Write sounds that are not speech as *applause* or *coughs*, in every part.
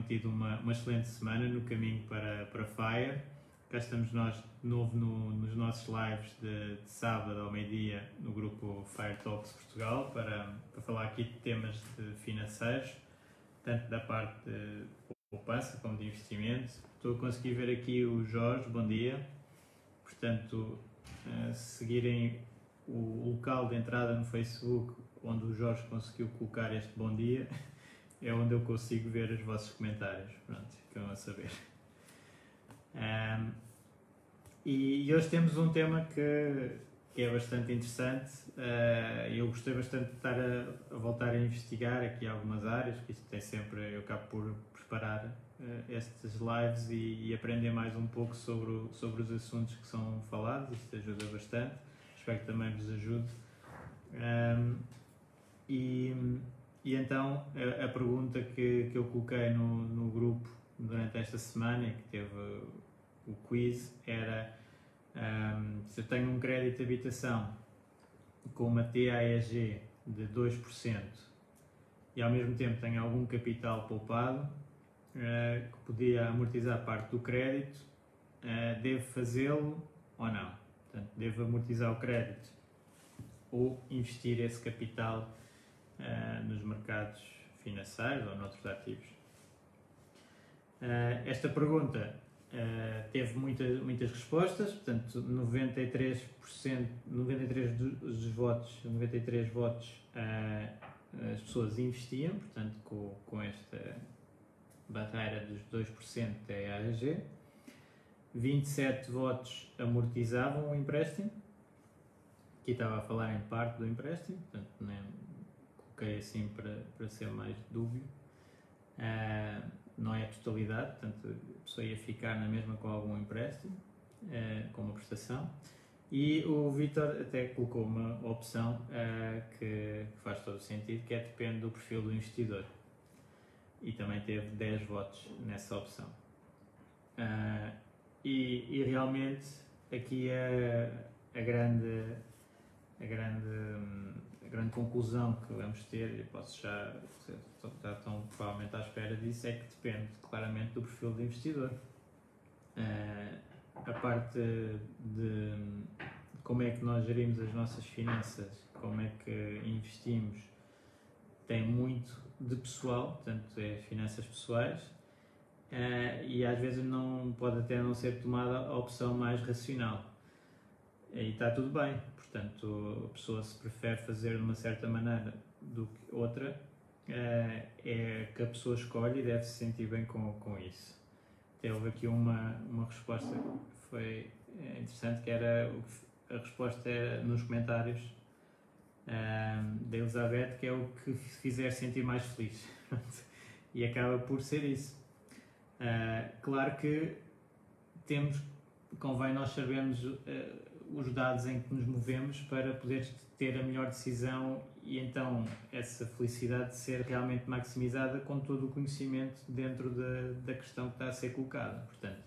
Tenham tido uma, uma excelente semana no caminho para, para Fire. Cá estamos nós de novo no, nos nossos lives de, de sábado ao meio-dia no grupo Fire Talks Portugal para, para falar aqui de temas de financeiros, tanto da parte de poupança como de investimento. Estou a conseguir ver aqui o Jorge, bom dia. Portanto, uh, seguirem o local de entrada no Facebook onde o Jorge conseguiu colocar este bom dia é onde eu consigo ver os vossos comentários. Pronto, ficam a saber. Um, e, e, hoje temos um tema que, que é bastante interessante. Uh, eu gostei bastante de estar a, a, voltar a investigar aqui algumas áreas, que isto tem sempre, eu acabo por preparar uh, estas lives e, e, aprender mais um pouco sobre, sobre os assuntos que são falados. Isto ajuda bastante. Espero que também vos ajude. Um, e e então a, a, pergunta que, que eu coloquei no, no grupo durante esta semana, que teve o quiz, era um, se eu tenho um crédito de habitação com uma TAEG de 2% e ao mesmo tempo tenho algum capital poupado uh, que podia amortizar parte do crédito, uh, devo fazê-lo ou não? Portanto, devo amortizar o crédito ou investir esse capital uh, nos mercados financeiros ou noutros ativos. Uh, esta pergunta uh, teve muitas, muitas respostas, portanto 93%, 93 dos votos, 93 votos as pessoas investiam, portanto com, com esta barreira dos 2% da EAG. 27 votos amortizavam o empréstimo, aqui estava a falar em parte do empréstimo, portanto assim para, para ser mais dúbio. Uh, não é a totalidade, portanto a pessoa ia ficar na mesma com algum empréstimo, uh, com uma prestação. E o Vitor até colocou uma opção uh, que, que, faz todo sentido, que é depende do perfil do investidor. E também teve 10 votos nessa opção. E, e, realmente aqui é a grande, a grande hum, grande conclusão que vamos ter, e posso já, já estão provavelmente à espera disso, é que depende claramente do perfil do investidor. Uh, a parte de como é que nós gerimos as nossas finanças, como é que investimos, tem muito de pessoal, portanto, é finanças pessoais, uh, e às vezes não pode até não ser tomada a opção mais racional. E está tudo bem, Portanto, a pessoa se prefere fazer de uma certa maneira do que outra, eh, é que a pessoa escolhe e deve se sentir bem com, com isso. Houve aqui uma, uma resposta que foi eh, interessante, que era a resposta era nos comentários ehm, da Elizabeth, que é o que fizer sentir mais feliz. *laughs* e acaba por ser isso. Uh, claro que temos, convém nós sabermos os dados em que nos movemos para poder ter a melhor decisão e então essa felicidade ser realmente maximizada com todo o conhecimento dentro da, da questão que está a ser colocada. Portanto,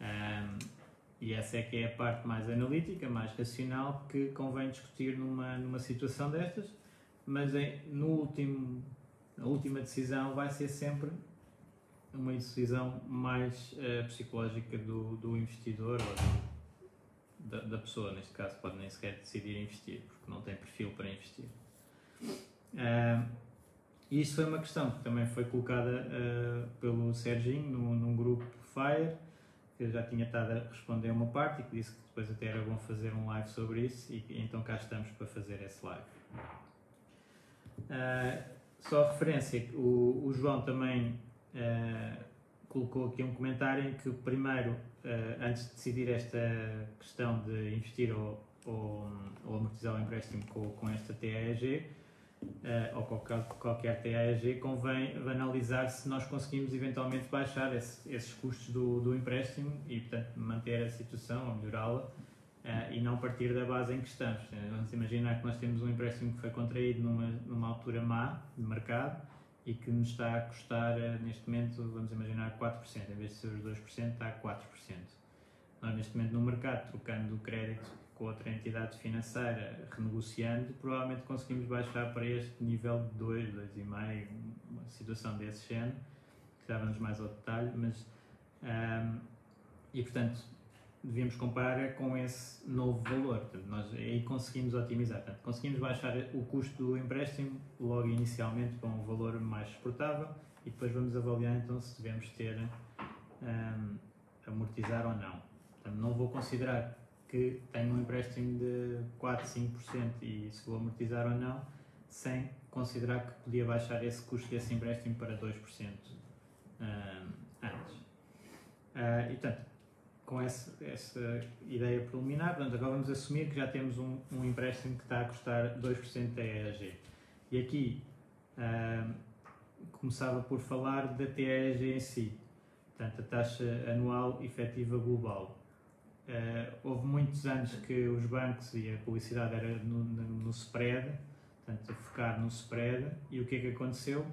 um, e essa é que é a parte mais analítica, mais racional que convém discutir numa, numa situação destas, mas em, no último, a última decisão vai ser sempre uma decisão mais uh, psicológica do, do investidor ou do, da, da, pessoa, neste caso, pode nem sequer decidir investir, porque não tem perfil para investir. Uh, e isso foi uma questão que também foi colocada uh, pelo Serginho no, num grupo Fire, que eu já tinha estado a responder uma parte e que disse que depois até era bom fazer um live sobre isso e então cá estamos para fazer esse live. Uh, só referência, o, o João também uh, colocou aqui um comentário em que primeiro, antes de decidir esta questão de investir ou, ou, ou amortizar o empréstimo com, com esta TAEG, uh, ou qualquer, qualquer TAEG, convém analisar se nós conseguimos eventualmente baixar esse, esses custos do, do empréstimo e, portanto, manter a situação ou melhorá-la uh, e não partir da base em que estamos. Vamos imaginar que nós temos um empréstimo que foi contraído numa, numa altura má de mercado e que nos está a custar, uh, neste momento, vamos imaginar 4%, em vez de ser os 2%, está a 4%. Nós, neste momento, no mercado, trocando o crédito com outra entidade financeira renegociando, provavelmente conseguimos baixar para este nível de 2, 2,5, uma situação desse género, que já vamos mais ao detalhe, mas um, e portanto devíamos comparar com esse novo valor. Portanto, nós aí conseguimos otimizar, portanto, conseguimos baixar o custo do empréstimo logo inicialmente para um valor mais suportável e depois vamos avaliar então se devemos ter um, amortizar ou não. Portanto, não vou considerar que tenho um empréstimo de 4, 5% e se vou amortizar ou não, sem considerar que podia baixar esse custo desse empréstimo para 2% uh, antes. Uh, e portanto, com essa, essa ideia preliminar, portanto, agora vamos assumir que já temos um, um empréstimo que está a custar 2% da EAG. E aqui uh, começava por falar da TEG em si, portanto, a taxa anual efetiva global. Uh, houve muitos anos que os bancos e a publicidade era no, no, no spread, portanto, a focar no spread, e o que é que aconteceu?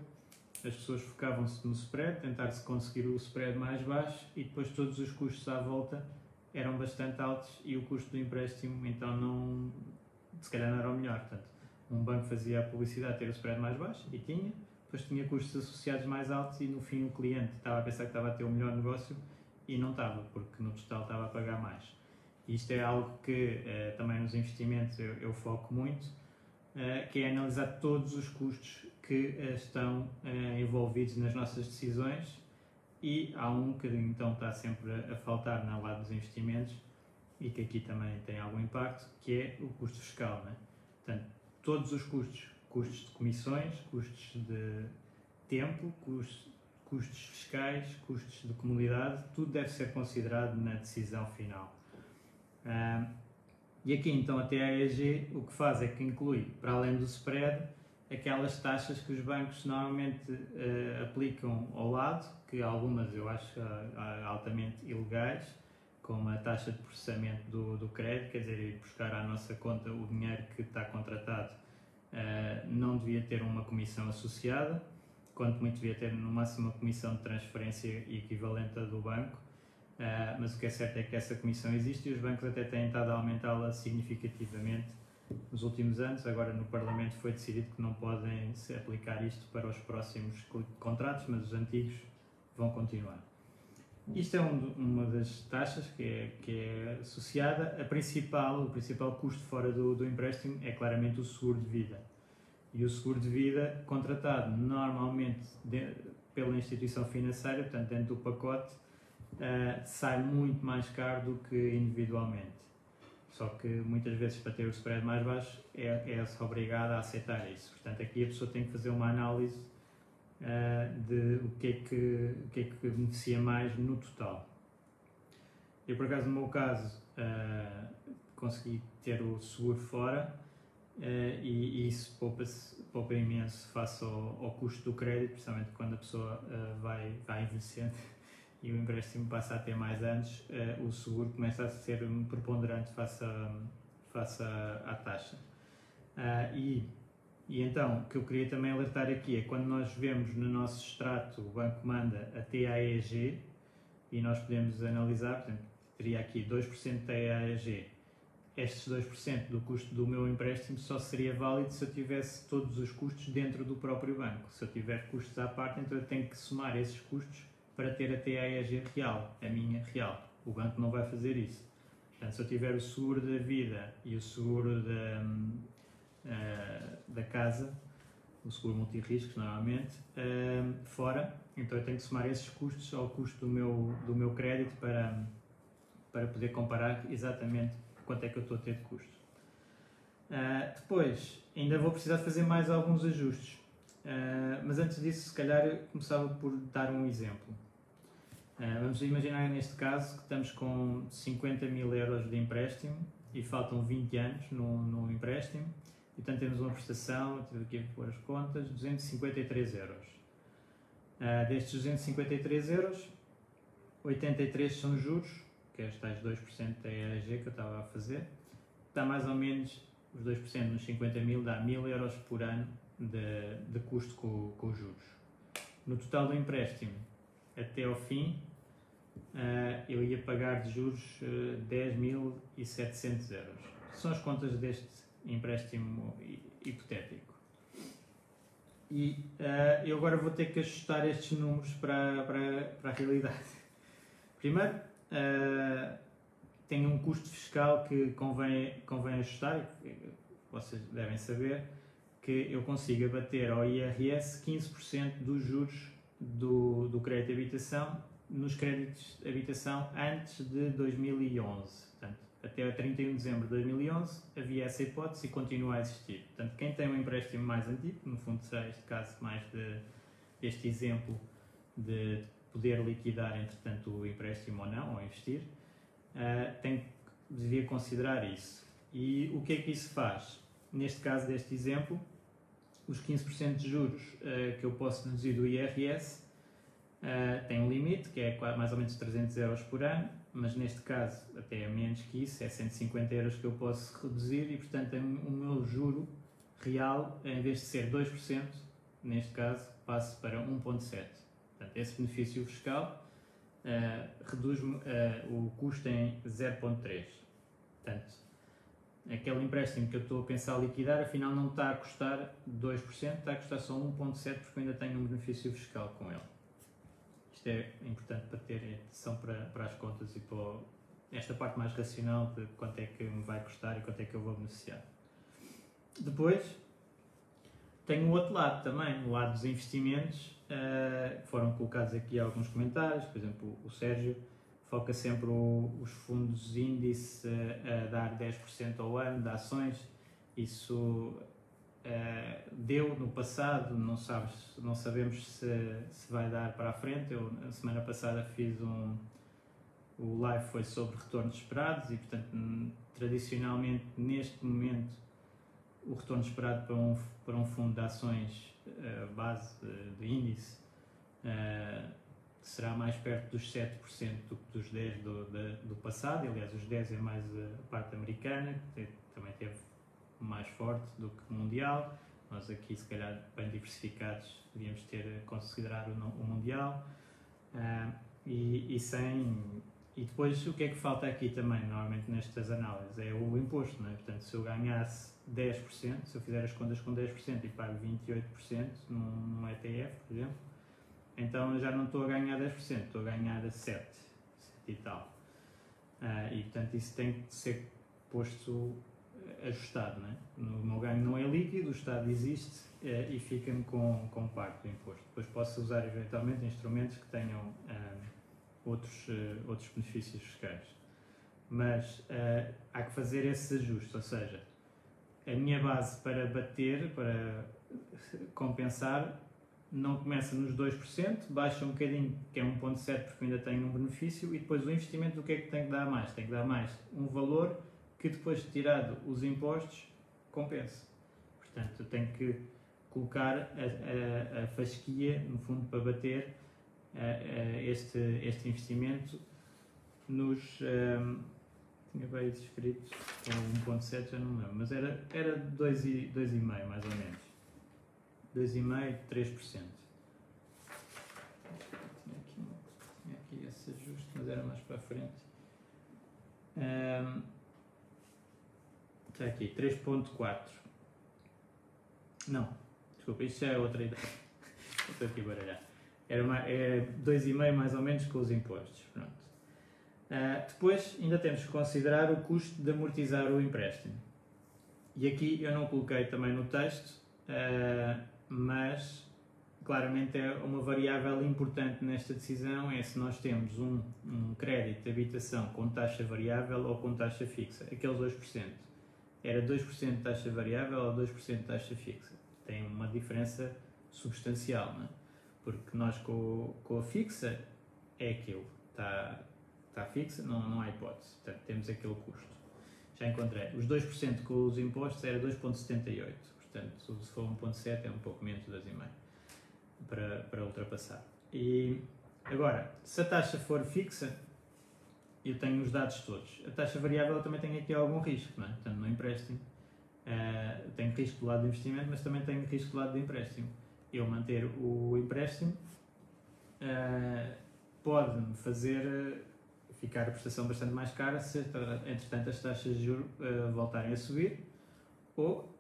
As pessoas focavam-se no spread, tentar-se conseguir o spread mais baixo e depois todos os custos à volta eram bastante altos e o custo do empréstimo então não, se calhar não era o melhor. Portanto, um banco fazia a publicidade ter o spread mais baixo e tinha, depois tinha custos associados mais altos e no fim o cliente estava a pensar que estava a ter o melhor negócio e não estava, porque no total estava a pagar mais. Isto é algo que uh, também nos investimentos eu, eu foco muito, uh, que é analisar todos os custos que uh, estão envolvidos nas nossas decisões e há um que então está sempre a, faltar na lado dos investimentos e que aqui também tem algum impacto, que é o custo fiscal. Né? Portanto, todos os custos, custos de comissões, custos de tempo, custos custos fiscais, custos de comunidade, tudo deve ser considerado na decisão final. E aqui então a TAEG o que faz é que inclui, para além do spread, aquelas taxas que os bancos normalmente uh, aplicam ao lado, que algumas eu acho uh, altamente ilegais, como a taxa de processamento do, do crédito, quer dizer, ir buscar à nossa conta o dinheiro que está contratado, uh, não devia ter uma comissão associada quanto muito devia ter no máximo uma comissão de transferência equivalente à do banco, uh, mas o que é certo é que essa comissão existe e os bancos até têm estado a aumentá-la significativamente nos últimos anos. Agora no Parlamento foi decidido que não podem se aplicar isto para os próximos contratos, mas os antigos vão continuar. Isto é um, uma das taxas que é, que é associada. A principal, o principal custo fora do, do empréstimo é claramente o seguro de vida e o seguro de vida contratado normalmente de, pela instituição financeira, portanto dentro do pacote, uh, sai muito mais caro do que individualmente. Só que muitas vezes para ter o spread mais baixo é, é-se obrigado a aceitar isso. Portanto aqui a pessoa tem que fazer uma análise uh, de o que, é que, o que é que beneficia mais no total. Eu por acaso no meu caso uh, consegui ter o seguro fora Uh, e, e, isso poupa, poupa imenso face ao, ao, custo do crédito, principalmente quando a pessoa vai, vai envelhecendo e o empréstimo passa a ter mais anos, uh, o seguro começa a ser preponderante face, a, face a, à taxa. e, e então, o que eu queria também alertar aqui é quando nós vemos no nosso extrato o banco manda a TAEG e nós podemos analisar, portanto, teria aqui 2% da TAEG estes 2% do custo do meu empréstimo só seria válido se eu tivesse todos os custos dentro do próprio banco. Se eu tiver custos à parte, então eu tenho que somar esses custos para ter a TAEG real, a minha real. O banco não vai fazer isso. Portanto, se eu tiver o seguro da vida e o seguro da, uh, da casa, o seguro multirriscos normalmente, fora, então eu tenho que somar esses custos ao custo do meu, do meu crédito para, para poder comparar exatamente quanto é que eu estou a ter de custo. Uh, depois, ainda vou precisar fazer mais alguns ajustes, uh, mas antes disso, se calhar, começava por dar um exemplo. Uh, vamos imaginar neste caso que estamos com 50 mil euros de empréstimo e faltam 20 anos no, no empréstimo, e temos uma prestação, tive aqui a pôr as contas, 253 euros. Uh, destes 253 euros, 83 são juros, que é os tais 2% da ERG que eu estava a fazer, está mais ou menos os 2% nos 50 mil, dá 1000 euros por ano de, de custo com, com os juros. No total do empréstimo, até ao fim, uh, eu ia pagar de juros uh, eh, 10.700 euros. São as contas deste empréstimo hipotético. E uh, eu agora vou ter que ajustar estes números para, para, para a realidade. Primeiro, tem um custo fiscal que convém, convém ajustar, vocês devem saber, que eu consigo abater ao IRS 15% dos juros do, do crédito de habitação nos créditos de habitação antes de 2011. Portanto, até 31 de dezembro de 2011 havia essa hipótese e continua a existir. Portanto, quem tem um empréstimo mais antigo, no fundo será este caso mais de este exemplo de poder liquidar entretanto o empréstimo ou não, ou investir, uh, tem, devia considerar isso. E o que é que isso faz? Neste caso deste exemplo, os 15% de juros uh, que eu posso deduzir do IRS uh, tem um limite, que é mais ou menos 300 euros por ano, mas neste caso até é menos que isso, é 150 euros que eu posso reduzir e portanto o meu juro real, em vez de ser 2%, neste caso, passo para 1,7%. Portanto, esse benefício fiscal uh, reduz uh, o custo em 0,3%. Portanto, aquele empréstimo que eu estou a pensar liquidar, afinal não está a custar 2%, está a custar só 1,7% porque ainda tenho um benefício fiscal com ele. Isto é importante para ter atenção para, para as contas e para esta parte mais racional de quanto é que me vai custar e quanto é que eu vou beneficiar. Depois, tenho o outro lado também, o lado dos investimentos. Uh, foram colocados aqui alguns comentários, por exemplo, o Sérgio foca sempre o, os fundos índice a, a dar 10% ao ano de ações. Isso Uh, deu no passado, não, sabes, não sabemos se, se vai dar para a frente. Eu, na semana passada, fiz um. O live foi sobre retornos esperados e, portanto, tradicionalmente, neste momento, o retorno esperado para um, para um fundo de ações uh, base de, de índice uh, será mais perto dos 7% do que dos 10% do, do, do passado. Aliás, os 10% é mais a parte americana, que também teve mais forte do que mundial. Nós aqui, se calhar, bem diversificados, devíamos ter considerado o, mundial. Uh, e, e, sem. E depois, o que é que falta aqui também, normalmente, nestas análises? É o imposto, não é? Portanto, se eu ganhasse 10%, se eu fizer as contas com 10% e pago 28% num, num ETF, por exemplo, então já não estou a ganhar 10%, estou a ganhar 7%, 7 e tal. Uh, e portanto isso tem que ser posto ajustado. Não é? O meu ganho não é líquido, o Estado existe é, e fica-me com, com parte do imposto. Depois posso usar eventualmente instrumentos que tenham eh, outros, uh, outros benefícios fiscais. Mas uh, há que fazer esse ajuste, ou seja, a minha base para bater, para compensar, não começa nos 2%, baixa um bocadinho, que é 1,7% porque ainda tenho um benefício, e depois o investimento, o que é que tem que dar mais? Tem que dar mais um valor que depois de tirado os impostos compensa. Portanto, tenho que colocar a, a, a fasquia, no fundo, para bater a, este, este investimento nos. Um, tinha bem escrito com 1.7, já não lembro, mas era, era 2,5 mais ou menos. 2,5%, 3%. Tinha aqui, tinha aqui esse ajuste, mas era mais para a frente. Um, Está aqui, 3.4. Não, desculpa, isto já é outra ideia. *laughs* Estou aqui a baralhar. Era uma, é 2,5 mais ou menos com os impostos. Pronto. Uh, depois ainda temos que considerar o custo de amortizar o empréstimo. E aqui eu não coloquei também no texto, uh, mas claramente é uma variável importante nesta decisão é se nós temos um, um crédito de habitação com taxa variável ou com taxa fixa, aqueles 2%. Era 2% de taxa variável ou 2% de taxa fixa. Tem uma diferença substancial, não é? porque nós com, com a fixa é aquilo, está, está fixa, não, não há hipótese, portanto temos aquele custo. Já encontrei, os 2% com os impostos era 2,78, portanto se for 1,7 é um pouco menos de 2,5 para, para ultrapassar. E agora, se a taxa for fixa, eu tenho os dados todos. A taxa variável eu também tenho aqui algum risco, não é? Portanto, no empréstimo, uh, tenho risco do lado de investimento, mas também tenho risco do lado de empréstimo eu manter o empréstimo uh, pode-me fazer eh, ficar a prestação bastante mais cara se, entretanto, as taxas de juros uh, voltarem a subir, ou,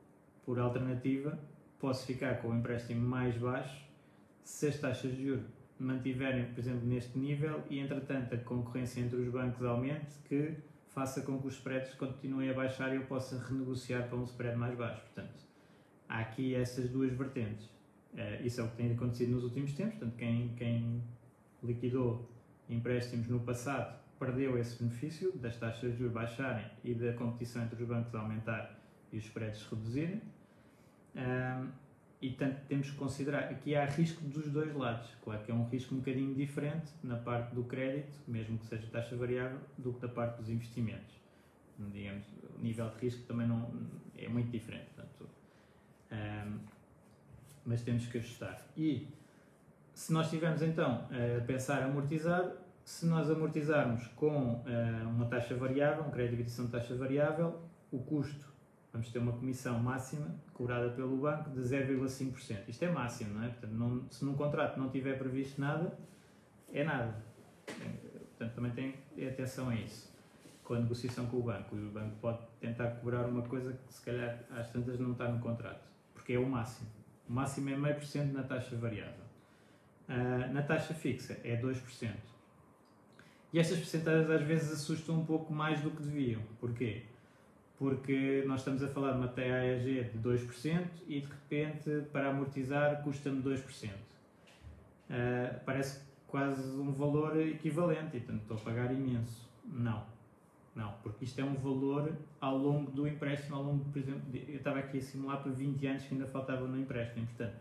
por alternativa, posso ficar com o empréstimo mais baixo se as taxas de juros mantiverem, por exemplo, neste nível e, entretanto, a concorrência entre os bancos aumente, que faça com que os spreads continuem a baixar e eu possa renegociar para um spread mais baixo. Portanto, há aqui essas duas vertentes. Uh, isso é o que tem acontecido nos últimos tempos, portanto, quem, quem liquidou empréstimos no passado perdeu esse benefício das taxas de juros baixarem e da competição entre os bancos aumentar e os spreads reduzirem. Um, e tanto temos que considerar aqui há risco dos dois lados. Claro que é um risco um bocadinho diferente na parte do crédito, mesmo que seja taxa variável, do que da parte dos investimentos. Digamos, o nível de risco também não é muito diferente. Portanto, um, mas temos que ajustar. E se nós estivermos então a pensar amortizar, se nós amortizarmos com uh, uma taxa variável, um crédito de habitação de taxa variável, o custo, vamos ter uma comissão máxima cobrada pelo banco de 0,5%. Isto é máximo, não é? Portanto, não, se num contrato não tiver previsto nada, é nada. Portanto, também tem atenção a isso. Com a negociação com o banco, o banco pode tentar cobrar uma coisa que se calhar às tantas não está no contrato, porque é o máximo. O máximo é meio por cento na taxa variável. Uh, na taxa fixa é 2%. E estas percentagens às vezes assustam um pouco mais do que deviam. Porquê? Porque nós estamos a falar de uma TAEG de 2% e de repente para amortizar custa-me 2%. Uh, ah, parece quase um valor equivalente, e portanto estou a pagar imenso. Não. Não, porque isto é um valor ao longo do empréstimo, ao longo, por exemplo, eu estava aqui a simular para 20 anos que ainda faltavam no empréstimo, portanto,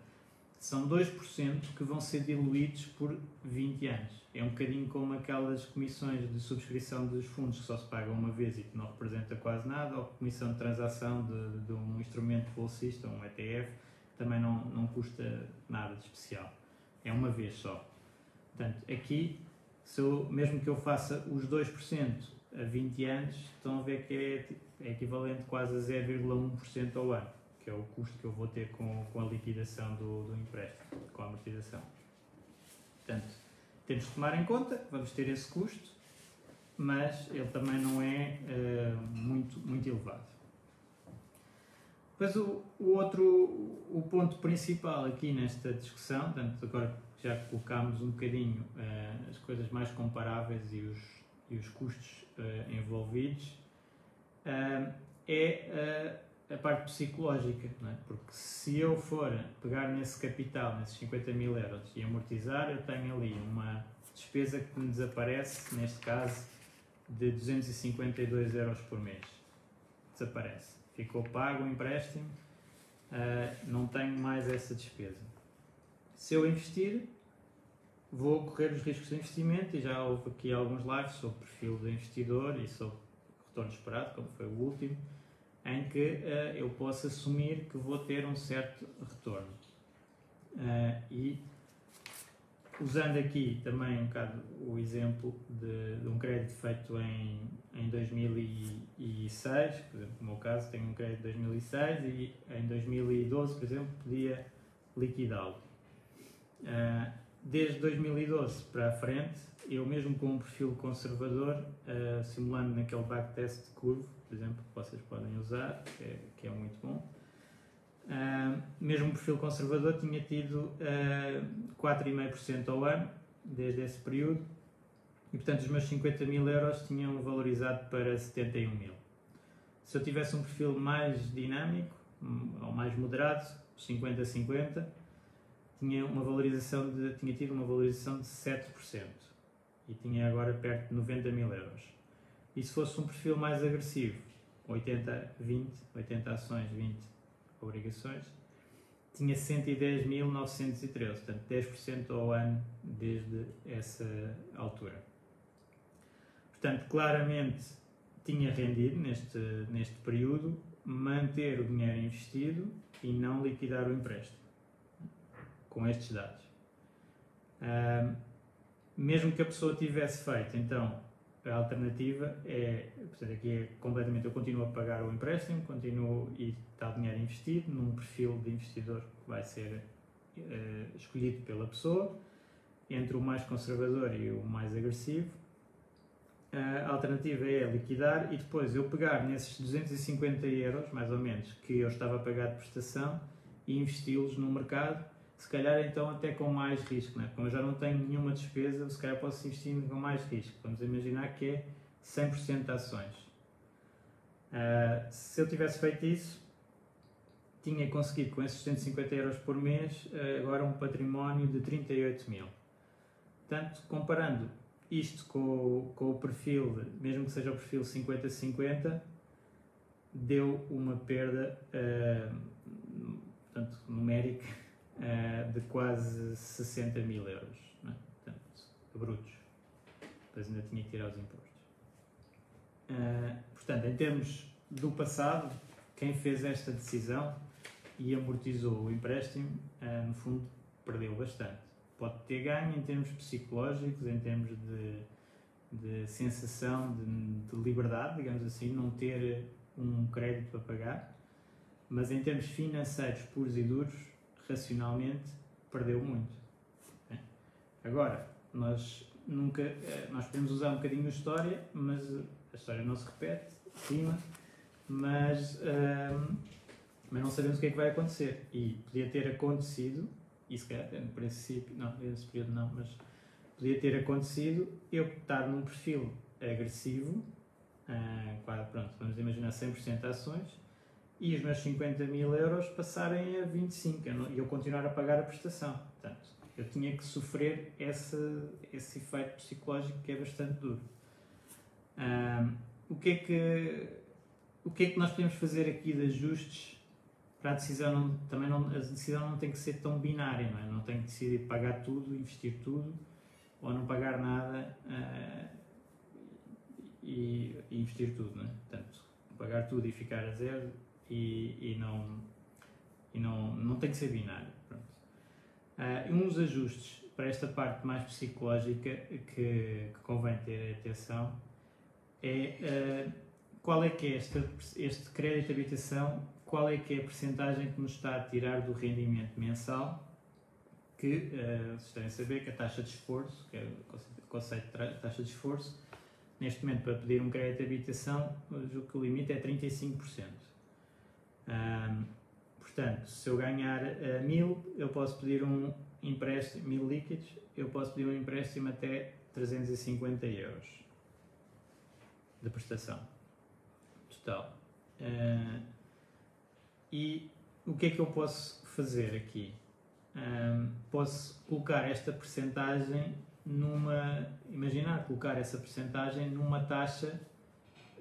são 2% que vão ser diluídos por 20 anos. É um bocadinho como aquelas comissões de subscrição dos fundos que só se pagam uma vez e que não representa quase nada, ou comissão de transação de, de um instrumento bolsista, um ETF, também não, não custa nada de especial. É uma vez só. Portanto, aqui, se eu, mesmo que eu faça os 2% a 20 anos, estão a ver que é, é equivalente quase a 0,1% ao ano, que é o custo que eu vou ter com, com a liquidação do, do empréstimo, com a amortização. Portanto, temos que tomar em conta, vamos ter esse custo, mas ele também não é uh, muito, muito elevado. Depois o, o outro, o ponto principal aqui nesta discussão, portanto, agora já colocámos um bocadinho uh, as coisas mais comparáveis e os, e os custos uh, envolvidos, é a parte psicológica, é? porque se eu for pegar nesse capital, nesses 50 mil euros e amortizar, eu tenho ali uma despesa que me desaparece, neste caso, de 252 euros por mês. Desaparece. Ficou pago o empréstimo, uh, não tenho mais essa despesa. Se eu investir, vou correr os riscos de investimento e já houve aqui alguns lives sobre perfil do investidor e sobre retorno esperado, como foi o último, em que uh, eu posso assumir que vou ter um certo retorno. Uh, e usando aqui também um bocado o exemplo de, de, um crédito feito em, em 2006, por exemplo, no meu caso tenho um crédito de 2006 e em 2012, por exemplo, podia liquidá-lo. Uh, desde 2012 para a frente, eu mesmo com um perfil conservador, simulando naquele backtest de curvo, por exemplo, que vocês podem usar, que é, que é muito bom, uh, mesmo um perfil conservador tinha tido uh, 4,5% ao ano, desde esse período, e portanto os meus 50 mil euros tinham valorizado para 71 mil. Se eu tivesse um perfil mais dinâmico, hum, ou mais moderado, 50-50, tinha uma valorização de, tinha tido uma valorização de 7% e tinha agora perto de 90 mil euros. E se fosse um perfil mais agressivo, 80, 20, 80 ações, 20 obrigações, tinha 110.913, portanto 10% ao ano desde essa altura. Portanto, claramente tinha rendido neste, neste período manter o dinheiro investido e não liquidar o empréstimo com estes dados. Um, mesmo que a pessoa tivesse feito, então, a alternativa é, portanto, aqui é completamente, eu continuo a pagar o empréstimo, continuo e está o dinheiro investido num perfil de investidor que vai ser uh, escolhido pela pessoa, entre o mais conservador e o mais agressivo. A alternativa é liquidar e depois eu pegar nesses 250 euros, mais ou menos, que eu estava a pagar de prestação e investi-los no mercado se calhar então até com mais risco, né? como eu já não tenho nenhuma despesa, se calhar posso investir com mais risco. Vamos imaginar que é 100% de ações. Uh, se eu tivesse feito isso, tinha conseguido com esses 150 euros por mês uh, agora um património de 38 mil. Portanto, comparando isto com, com o perfil, mesmo que seja o perfil 50-50, deu uma perda uh, portanto, numérica uh, de quase 60 mil euros, é? portanto, brutos. Depois ainda tinha que tirar os impostos. Uh, portanto, em termos do passado, quem fez esta decisão e amortizou o empréstimo, uh, no fundo, perdeu bastante. Pode ter ganho em termos psicológicos, em termos de, de sensação de, de liberdade, digamos assim, não ter um crédito para pagar, mas em termos financeiros puros e duros, racionalmente, perdeu muito. Agora, nós nunca, eh, nós podemos usar um bocadinho a história, mas a história não se repete, rima, mas, um, mas não sabemos o que é que vai acontecer. E podia ter acontecido, e se calhar no princípio, não, nesse período não, mas podia ter acontecido eu estar num perfil agressivo, uh, pronto, vamos imaginar 100% ações, e os meus 50 mil euros passarem a 25 e eu, eu continuar a pagar a prestação. Portanto, eu tinha que sofrer esse, esse efeito psicológico que é bastante duro. Um, o, que é que, o que é que nós podemos fazer aqui de ajustes para a decisão? Não, também não, a decisão não tem que ser tão binária, não, é? não tem que decidir pagar tudo, investir tudo ou não pagar nada uh, e, e, investir tudo. Não é? Portanto, pagar tudo e ficar a zero e, e, não, e não, não tem que ser binário. Uh, uns ajustes para esta parte mais psicológica que, que convém ter atenção é uh, qual é que é este, este crédito de habitação, qual é que é a percentagem que nos está a tirar do rendimento mensal, que uh, vocês devem saber que a taxa de esforço, que é o conceito de taxa de esforço, neste momento para pedir um crédito de habitação, o limite é 35%. Um, portanto, se eu ganhar uh, mil, eu posso pedir um empréstimo, mil líquidos, eu posso pedir um empréstimo até 350 euros de prestação total. Uh, e o que é que eu posso fazer aqui? Um, posso colocar esta percentagem numa. Imaginar colocar essa percentagem numa taxa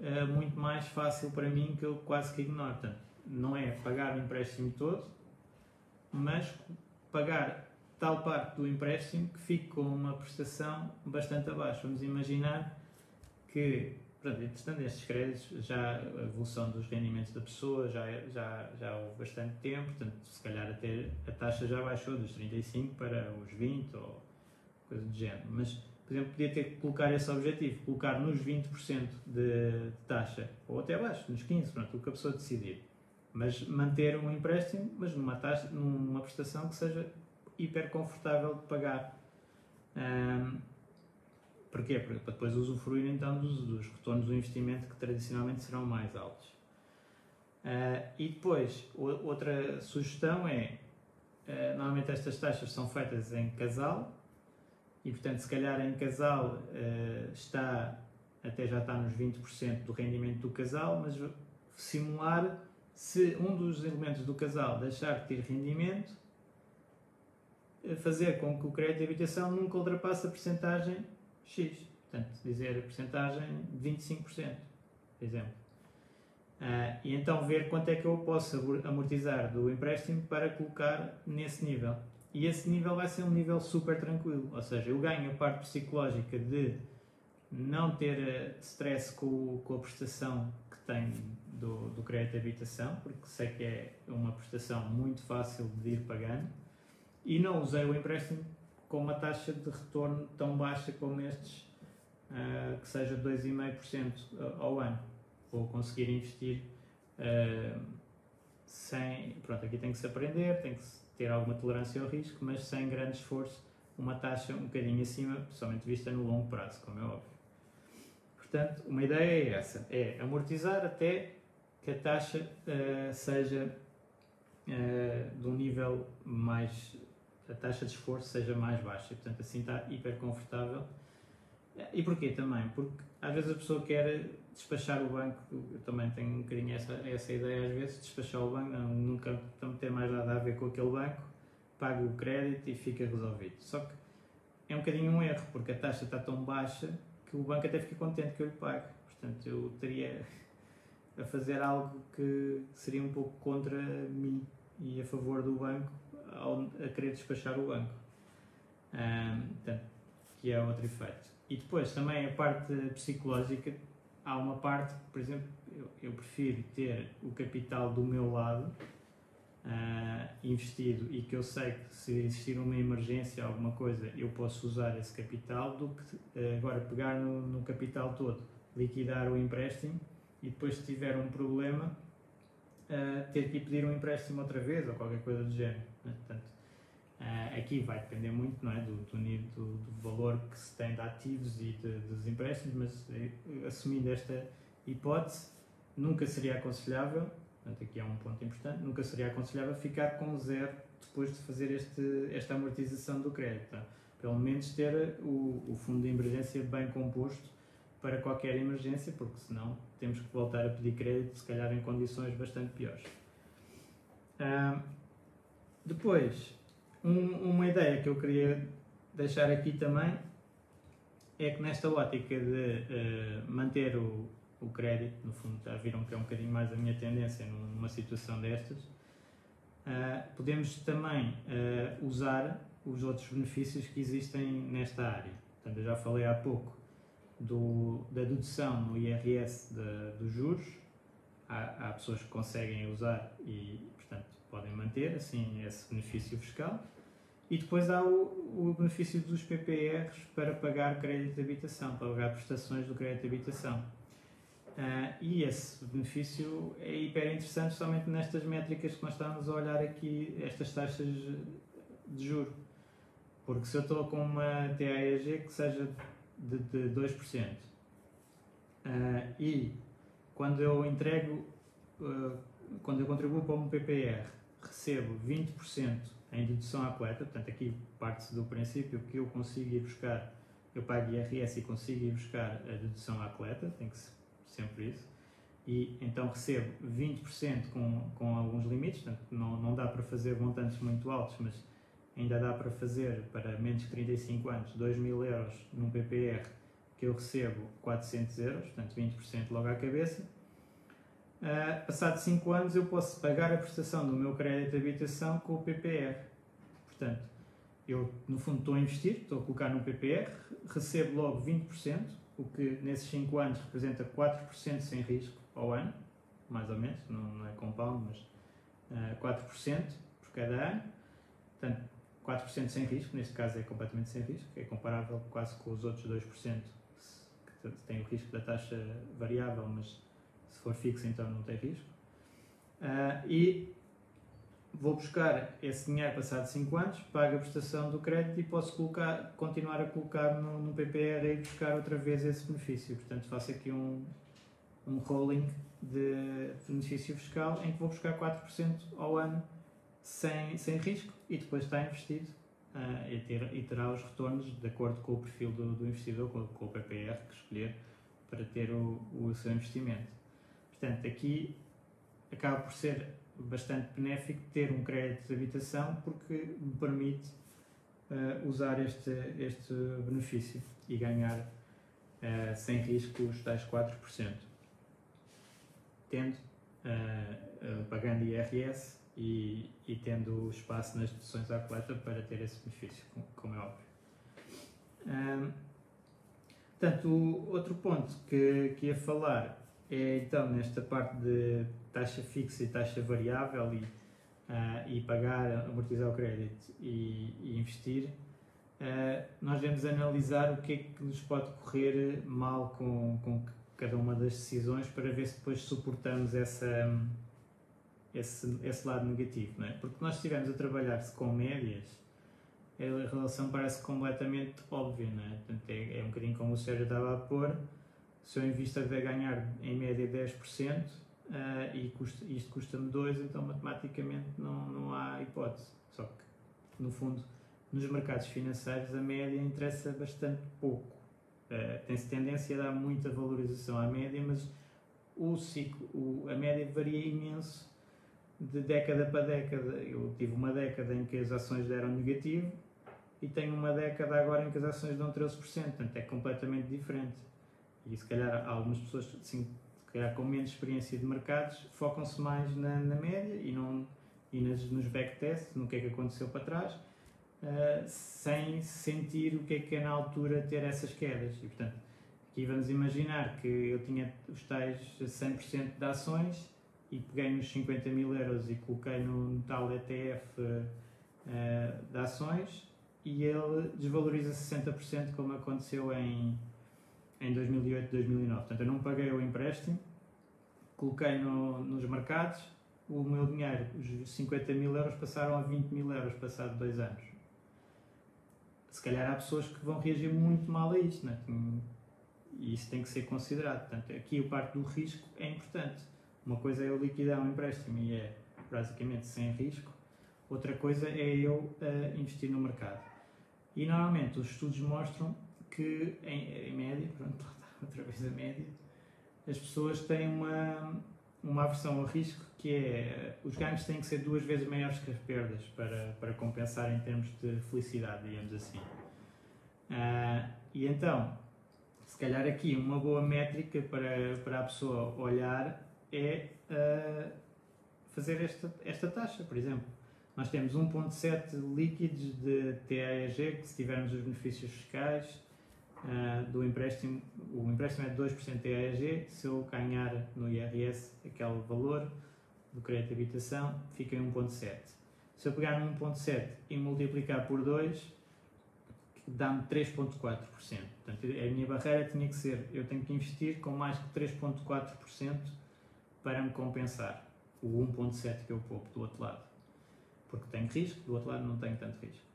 uh, muito mais fácil para mim que eu quase que ignoro. Portanto, não é pagar o empréstimo todo, mas pagar tal parte do empréstimo que fique com uma prestação bastante abaixo. Vamos imaginar que, pronto, entretanto, estes créditos, já a evolução dos rendimentos da pessoa já, já, já houve bastante tempo, portanto, se calhar até a taxa já baixou dos 35 para os 20 ou coisa do género. Mas, por exemplo, podia ter que colocar esse objetivo, colocar nos 20% de, taxa, ou até abaixo, nos 15%, pronto, o que a pessoa decidir mas manter um empréstimo, mas numa taxa, numa prestação que seja hiper confortável de pagar. Um, porquê? Para depois usufruir então dos, dos, retornos do investimento que tradicionalmente serão mais altos. Uh, e depois, outra sugestão é, uh, normalmente estas taxas são feitas em casal, e portanto se calhar em casal uh, está, até já está nos 20% do rendimento do casal, mas simular se um dos elementos do casal deixar de ter rendimento, eh, fazer com que o crédito de habitação nunca ultrapasse a percentagem X. Portanto, dizer a percentagem de 25%, por exemplo. Uh, e então ver quanto é que eu posso amortizar do empréstimo para colocar nesse nível. E esse nível vai ser um nível super tranquilo, ou seja, eu ganho a parte psicológica de não ter eh, stress com, com a prestação que tenho do, do crédito de habitação, porque sei que é uma prestação muito fácil de ir pagando, e não usei o empréstimo com uma taxa de retorno tão baixa como estes, uh, que seja 2,5% ao ano. Vou conseguir investir uh, sem. Pronto, aqui tem que se aprender, tem que ter alguma tolerância ao risco, mas sem grande esforço, uma taxa um bocadinho acima, principalmente vista no longo prazo, como é óbvio. Portanto, uma ideia é essa: é amortizar até que a taxa uh, seja uh, de um nível mais. a taxa de esforço seja mais baixa. Portanto, assim está hiper confortável. E porquê também? Porque às vezes a pessoa quer despachar o banco, eu também tenho um bocadinho essa, essa ideia às vezes, despachar o banco, não, nunca ter mais nada a ver com aquele banco, paga o crédito e fica resolvido. Só que é um bocadinho um erro, porque a taxa está tão baixa que o banco até fica contente que eu lhe pague. Portanto, eu teria a fazer algo que seria um pouco contra mim e a favor do banco ao, a querer despachar o banco. Um, portanto, que é outro efeito. E depois também a parte psicológica, há uma parte, por exemplo, eu, eu prefiro ter o capital do meu lado uh, investido e que eu sei que se existir uma emergência, alguma coisa, eu posso usar esse capital, do que uh, agora pegar no, no, capital todo, liquidar o empréstimo e depois, se tiver um problema, uh, ter que pedir um empréstimo outra vez ou qualquer coisa do género. Né? Portanto, aqui vai depender muito não é, do, do, do, do, valor que se tem de ativos e de, dos empréstimos, mas assumindo esta hipótese, nunca seria aconselhável Portanto, aqui é um ponto importante. Nunca seria aconselhável ficar com zero depois de fazer este, esta amortização do crédito. Pelo menos ter o, o fundo de emergência bem composto para qualquer emergência, porque senão temos que voltar a pedir crédito, se calhar em condições bastante piores. Ah, depois, um, uma ideia que eu queria deixar aqui também é que nesta ótica de uh, manter o, o crédito, no fundo já viram que é um bocadinho mais a minha tendência numa situação destas, uh, podemos também uh, usar os outros benefícios que existem nesta área. Portanto, eu já falei há pouco do, da dedução no IRS dos juros, há, há, pessoas que conseguem usar e, podem manter assim esse benefício fiscal. E depois há o, o benefício dos PPRs para pagar crédito de habitação, para pagar prestações do crédito de habitação. Uh, e esse benefício é hiper interessante, somente nestas métricas que nós estamos a olhar aqui, estas taxas de juro. Porque se eu estou com uma TAEG que seja de, de 2%, uh, ah, e quando eu entrego, uh, quando eu contribuo para um PPR, recebo 20% em dedução à coleta, portanto aqui parte-se do princípio que eu consigo ir buscar, eu pago IRS e consigo ir buscar a dedução à coleta, tem que se sempre isso. E então recebo 20% com, com alguns limites, portanto não, não dá para fazer montantes muito altos, mas ainda dá para fazer para menos de 35 anos 2 mil euros num PPR que eu recebo 400 euros, portanto 20% logo à cabeça. Uh, passado 5 anos eu posso pagar a prestação do meu crédito de habitação com o PPR. Portanto, eu no fundo estou a investir, estou a colocar no PPR, recebo logo 20%, o que nesses 5 anos representa 4% sem risco ao ano, mais ou menos, não, não é compound, mas uh, eh, 4% por cada ano. Portanto, 4% sem risco, neste caso é completamente sem risco, é comparável quase com os outros 2% que têm o risco da taxa variável, mas se for fixo então não tem risco. Uh, e vou buscar esse dinheiro passado 5 anos, pago a prestação do crédito e posso colocar, continuar a colocar no, no PPR e buscar outra vez esse benefício. Portanto, faço aqui um, um rolling de benefício fiscal em que vou buscar 4% ao ano sem, sem risco e depois está investido uh, e, ter, e terá os retornos de acordo com o perfil do, do investidor, com, com, o PPR que escolher para ter o, o seu investimento. Portanto, aqui acaba por ser bastante benéfico ter um crédito de habitação porque me permite uh, usar este, este benefício e ganhar uh, sem risco os tais 4%. Tendo, uh, pagando IRS e, e, tendo espaço nas deduções à coleta para ter esse benefício, como é óbvio. Um, portanto, outro ponto que, que ia falar é então nesta parte de taxa fixa e taxa variável e uh, e pagar, amortizar o crédito e, e investir, uh, nós devemos analisar o que é que nos pode correr mal com, com cada uma das decisões para ver se depois suportamos essa, esse, esse lado negativo. Não é? Porque nós estivemos a trabalhar-se com médias, a relação parece completamente óbvia. Não é? Portanto, é, é um bocadinho como o Sérgio estava a pôr. Se eu invisto a ganhar em média 10%, uh, e custa, isto custa-me 2, então matematicamente não, não há hipótese. Só que, no fundo, nos mercados financeiros a média interessa bastante pouco. Uh, Tem-se tendência a dar muita valorização à média, mas o ciclo, o, a média varia imenso de década para década. Eu tive uma década em que as ações deram negativo e tenho uma década agora em que as ações dão 13%, portanto é completamente diferente. E se calhar algumas pessoas assim, calhar com menos experiência de mercados, focam-se mais na, na, média e, não, e nas, nos backtests, no que é que aconteceu para trás, uh, sem sentir o que é que é na altura ter essas quedas. E, portanto, aqui vamos imaginar que eu tinha os tais 100% de ações e peguei nos 50 mil euros e coloquei no, tal ETF uh, eh, de ações e ele desvaloriza 60% como aconteceu em em 2008, 2009. Portanto, eu não paguei o empréstimo, coloquei no, nos mercados, o meu dinheiro, os 50 mil euros, passaram a 20 mil euros passado dois anos. Se calhar há pessoas que vão reagir muito mal a isto, né? e isso tem que ser considerado. Portanto, aqui a parte do risco é importante. Uma coisa é eu liquidar um empréstimo e é basicamente sem risco, outra coisa é eu uh, investir no mercado. E normalmente os estudos mostram que, em, em média, *laughs* pronto, outra vez a média, as pessoas têm uma, uma aversão ao risco que é os ganhos têm que ser duas vezes maiores que as perdas para, para compensar em termos de felicidade, digamos assim. Uh, e então, se calhar aqui uma boa métrica para, para a pessoa olhar é uh, fazer esta, esta taxa, por exemplo. Nós temos 1.7 líquidos de TAEG, que se tivermos os benefícios fiscais, uh, do empréstimo, o empréstimo é de 2% EAG, se eu ganhar no IRS aquele valor do crédito de habitação, fica em 1.7. Se eu pegar no 1.7 e multiplicar por 2, dá-me 3.4%. Portanto, a minha barreira tinha que ser, eu tenho que investir com mais que 3.4% para me compensar o 1.7 que eu poupo do outro lado. Porque tenho risco, do outro lado não tenho tanto risco.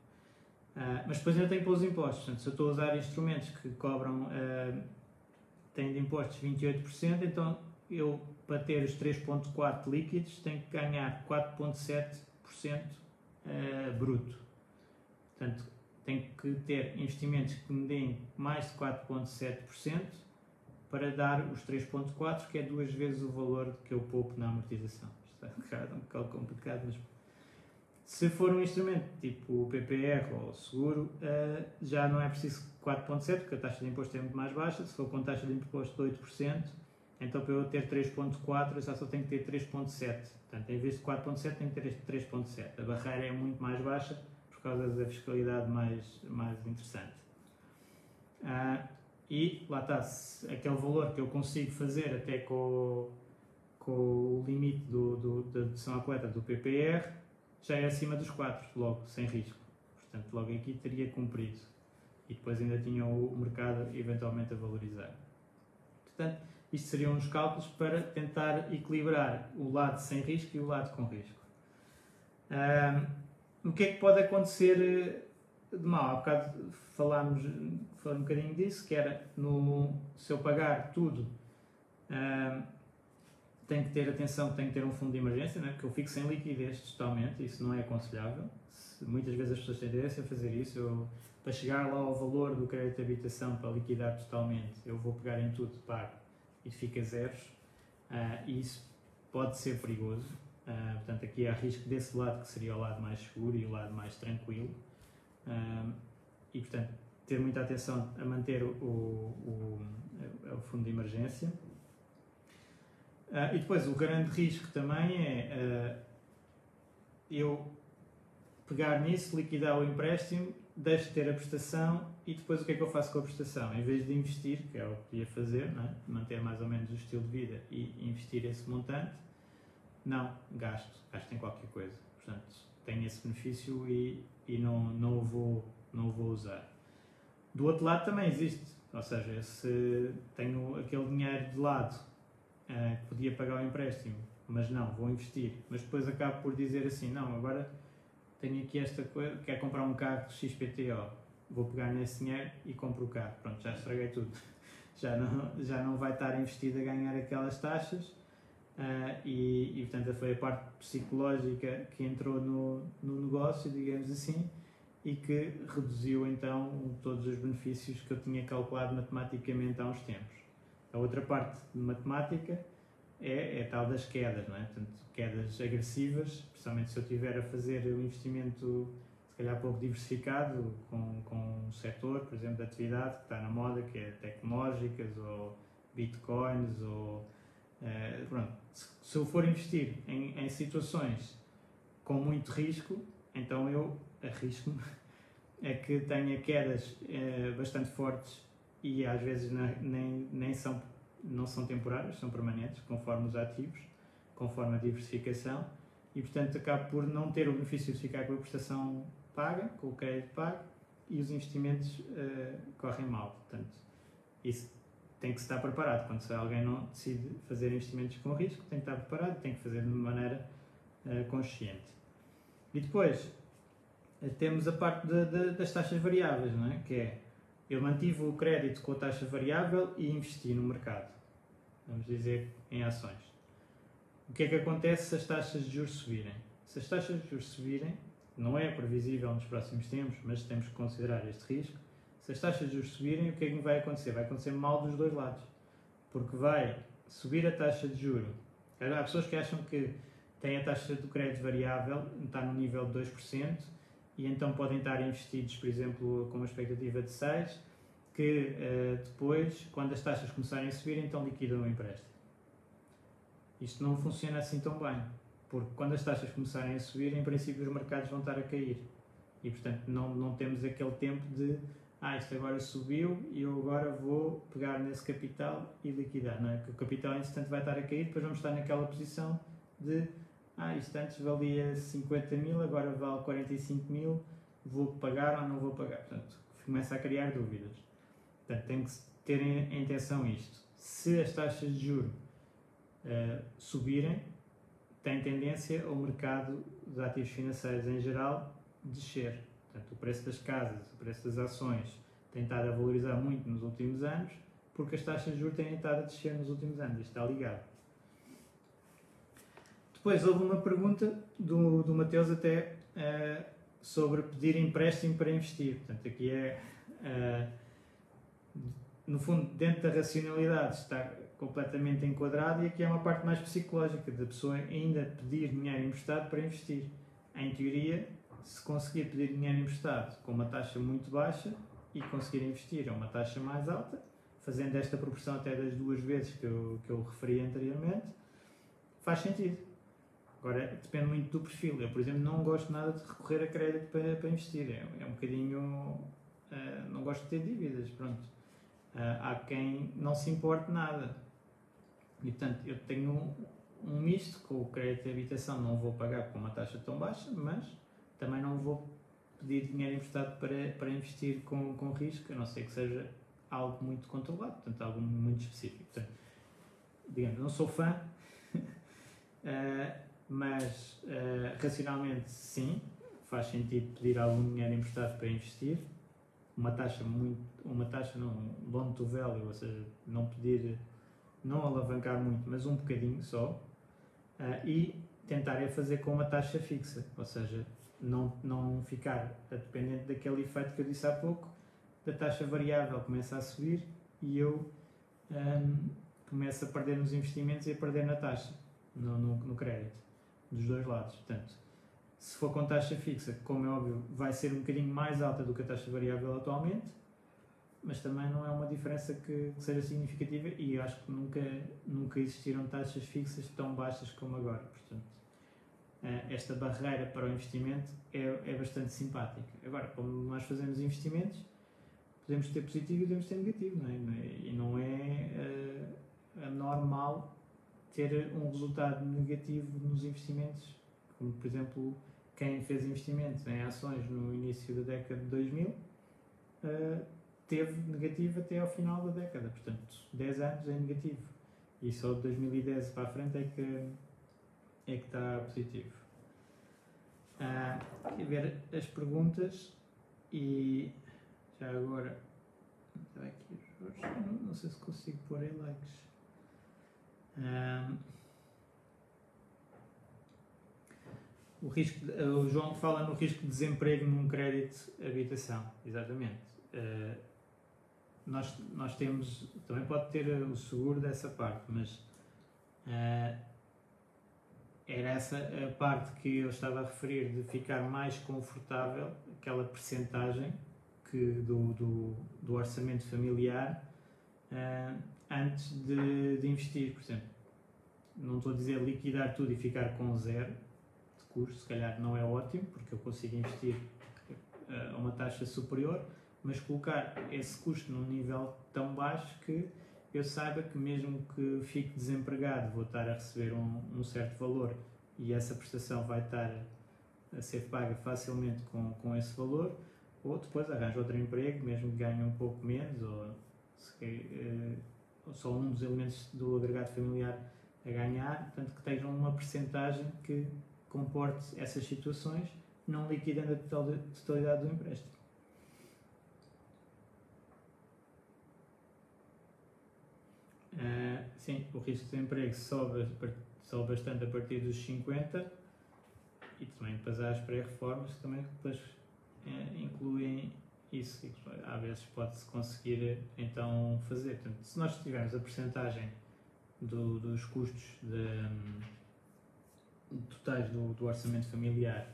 Uh, mas depois ainda tem para os impostos. Portanto, se eu estou a usar instrumentos que cobram, uh, têm de impostos 28%, então eu, para ter os 3,4 líquidos, tenho que ganhar 4,7% uh, bruto. Portanto, tenho que ter investimentos que me deem mais de 4,7% para dar os 3,4%, que é duas vezes o valor que eu poupo na amortização. Está um bocado complicado, mas se for um instrumento tipo o PPR ou o seguro, uh, já não é preciso 4,7%, porque a taxa de imposto é muito mais baixa. Se for com taxa de imposto de 8%, então para eu ter 3,4%, eu já só tenho que ter 3,7%. Portanto, em vez de 4,7%, tenho que ter 3,7%. A barreira é muito mais baixa por causa da fiscalidade mais, mais interessante. Uh, e lá está, aquele valor que eu consigo fazer até com, com o limite do, do, da dedução à coleta do PPR já é acima dos 4, logo, sem risco. Portanto, logo aqui teria cumprido. E depois ainda tinha o mercado eventualmente a valorizar. Portanto, isto seriam uns cálculos para tentar equilibrar o lado sem risco e o lado com risco. Um, o que é que pode acontecer eh, de mal? Há bocado falámos, falámos um bocadinho disso, que era no, se eu pagar tudo um, tem que ter atenção, tem que ter um fundo de emergência, né? porque eu fico sem liquidez totalmente, isso não é aconselhável. Muitas vezes as pessoas têm tendência a fazer isso. Eu, para chegar lá ao valor do crédito de habitação para liquidar totalmente, eu vou pegar em tudo, pago e fica zeros. Uh, isso pode ser perigoso. Uh, portanto, aqui há risco desse lado, que seria o lado mais seguro e o lado mais tranquilo. Um, e, portanto, ter muita atenção a manter o, o, o fundo de emergência. Uh, e depois, o grande risco também é uh, eu pegar nisso, liquidar o empréstimo, deixo de ter a prestação e depois o que é que eu faço com a prestação? Em vez de investir, que é o que podia fazer, é? manter mais ou menos o estilo de vida e investir esse montante, não, gasto, gasto em qualquer coisa. Portanto, tenho esse benefício e, e não, não, o vou, não o vou usar. Do outro lado também existe, ou seja, se tenho aquele dinheiro de lado uh, podia pagar o empréstimo, mas não, vou investir, mas depois acabo por dizer assim, não, agora tenho aqui esta coisa, quero comprar um carro XPTO, vou pegar nesse dinheiro e compro o carro. Pronto, já estraguei tudo. *laughs* Já não, já não vai estar investido a ganhar aquelas taxas uh, e, e, portanto, foi a parte psicológica que entrou no, no negócio, digamos assim, e que reduziu então todos os benefícios que eu tinha calculado matematicamente há uns tempos. A outra parte de matemática é, é tal das quedas, não é? Portanto, quedas agressivas, especialmente se eu estiver a fazer um investimento se calhar pouco diversificado com, com um setor, por exemplo, de atividade que está na moda, que é tecnológicas ou bitcoins ou eh, pronto. Se, eu for investir em, em situações com muito risco, então eu arrisco-me *laughs* é que tenha quedas eh, bastante fortes e às vezes nem, nem são não são temporárias, são permanentes, conforme os ativos, conforme a diversificação, e portanto acabo por não ter o benefício de ficar com a prestação paga, com o crédito pago, e os investimentos uh, correm mal. Portanto, isso tem que estar preparado. Quando alguém não decide fazer investimentos com risco, tem que estar preparado, tem que fazer de maneira uh, consciente. E depois temos a parte de, de, das taxas variáveis, não é? que é eu mantive o crédito com a taxa variável e investi no mercado. Vamos dizer, em ações. O que é que acontece se as taxas de juros subirem? Se as taxas de juros subirem, não é previsível nos próximos tempos, mas temos que considerar este risco. Se as taxas de juros subirem, o que é que vai acontecer? Vai acontecer mal dos dois lados. Porque vai subir a taxa de juro. Há pessoas que acham que têm a taxa do crédito variável, está no nível de 2%, e então podem estar investidos, por exemplo, com uma expectativa de 6, que uh, depois, quando as taxas começarem a subir, então liquidam o empréstimo. Isto não funciona assim tão bem, porque quando as taxas começarem a subir, em princípio os mercados vão estar a cair. E portanto não, não temos aquele tempo de ah, isto agora subiu e eu agora vou pegar nesse capital e liquidar, não é? O capital, entretanto, vai estar a cair, depois vamos estar naquela posição de ah, isto antes valia 50 mil, agora vale 45 mil, vou pagar ou não vou pagar? Portanto, começa a criar dúvidas. Portanto, tem que ter em atenção isto. Se as taxas de juros uh, subirem, tem tendência o mercado dos ativos financeiros em geral descer. Portanto, o preço das casas, o preço das ações tem estado a valorizar muito nos últimos anos, porque as taxas de juros têm estado a descer nos últimos anos. Isto está ligado. Depois houve uma pergunta do, do Mateus até uh, sobre pedir empréstimo para investir. Portanto, aqui é, uh, no fundo, dentro da racionalidade está completamente enquadrado e aqui é uma parte mais psicológica da pessoa ainda pedir dinheiro emprestado para investir. Em teoria, se conseguir pedir dinheiro emprestado com uma taxa muito baixa e conseguir investir a uma taxa mais alta, fazendo esta proporção até das duas vezes que eu, que eu referi anteriormente, faz sentido. Agora, depende muito do perfil. Eu, por exemplo, não gosto nada de recorrer a crédito para, para investir. É, é um bocadinho. Uh, não gosto de ter dívidas, pronto. Uh, há quem não se importe nada. E, portanto, eu tenho um, um misto com o crédito de habitação. Não vou pagar com uma taxa tão baixa, mas também não vou pedir dinheiro emprestado para, para investir com, com risco, a não ser que seja algo muito controlado, portanto, algo muito específico. Portanto, digamos, não sou fã. uh, *laughs* mas uh, racionalmente sim, faz sentido pedir algum dinheiro emprestado para investir, uma taxa muito, uma taxa não, loan to value, ou seja, não pedir, não alavancar muito, mas um bocadinho só, uh, e tentar é fazer com uma taxa fixa, ou seja, não, não ficar dependente daquele efeito que eu disse há pouco, da taxa variável começa a subir e eu um, ehm, começo a perder nos investimentos e a perder na taxa, no, no, no crédito dos dois lados. Portanto, se for com taxa fixa, como é óbvio, vai ser um bocadinho mais alta do que a taxa variável atualmente, mas também não é uma diferença que, seja significativa e acho que nunca, nunca existiram taxas fixas tão baixas como agora. Portanto, eh, esta barreira para o investimento é, é bastante simpática. Agora, como nós fazemos investimentos, podemos ter positivo e podemos ter negativo, não é? E não é uh, normal ter um resultado negativo nos investimentos, como por exemplo quem fez investimentos em ações no início da década de 2000 uh, eh, teve negativo até ao final da década, portanto 10 anos é negativo e só de 2010 para a frente é que, é que está positivo. Uh, ver as perguntas e já agora não, não sei se consigo pôr aí likes. O, risco, o João fala no risco de desemprego num crédito habitação, exatamente. Uh, nós, nós temos, também pode ter o seguro dessa parte, mas uh, era essa a parte que eu estava a referir de ficar mais confortável, aquela percentagem que do, do, do orçamento familiar antes de, de, investir, por exemplo. Não estou a dizer liquidar tudo e ficar com zero de custo, se calhar não é ótimo, porque eu consigo investir uh, a uma taxa superior, mas colocar esse custo num nível tão baixo que eu saiba que mesmo que fique desempregado vou estar a receber um, um certo valor e essa prestação vai estar a ser paga facilmente com, com esse valor ou depois arranja outro emprego, mesmo que ganhe um pouco menos, ou se, uh, só um dos elementos do agregado familiar a ganhar, portanto que tenham uma percentagem que comporte essas situações, não liquidando a totalidade do empréstimo. Uh, sim, o risco de desemprego sobe, sobe bastante a partir dos 50 e também depois há as pré-reformas que também depois é, incluem isso e às vezes pode-se conseguir então fazer. Portanto, se nós tivermos a percentagem do, dos custos de, um, totais do, do, orçamento familiar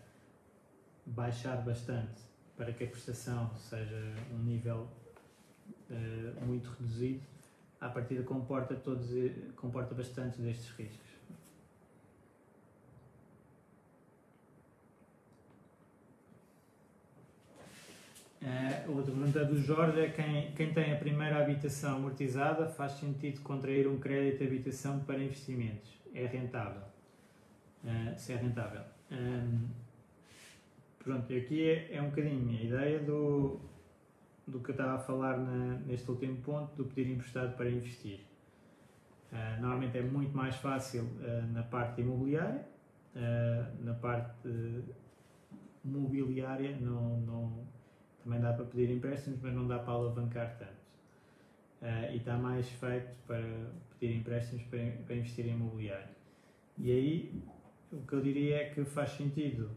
baixar bastante para que a prestação seja um nível uh, muito reduzido, a partida comporta, todos, comporta bastante destes riscos. Outra pergunta do Jorge é quem, quem tem a primeira habitação amortizada faz sentido contrair um crédito de habitação para investimentos? É rentável? Uh, se é rentável. Um, ehm, pronto, aqui é, é um bocadinho a ideia do, do que eu estava a falar na, neste último ponto, do pedir emprestado para investir. Uh, normalmente é muito mais fácil uh, na parte imobiliária, na parte mobiliária não, não, também dá para pedir empréstimos, mas não dá para alavancar tanto. Uh, e está mais feito para pedir empréstimos para, para investir em imobiliário. E aí o que eu diria é que faz sentido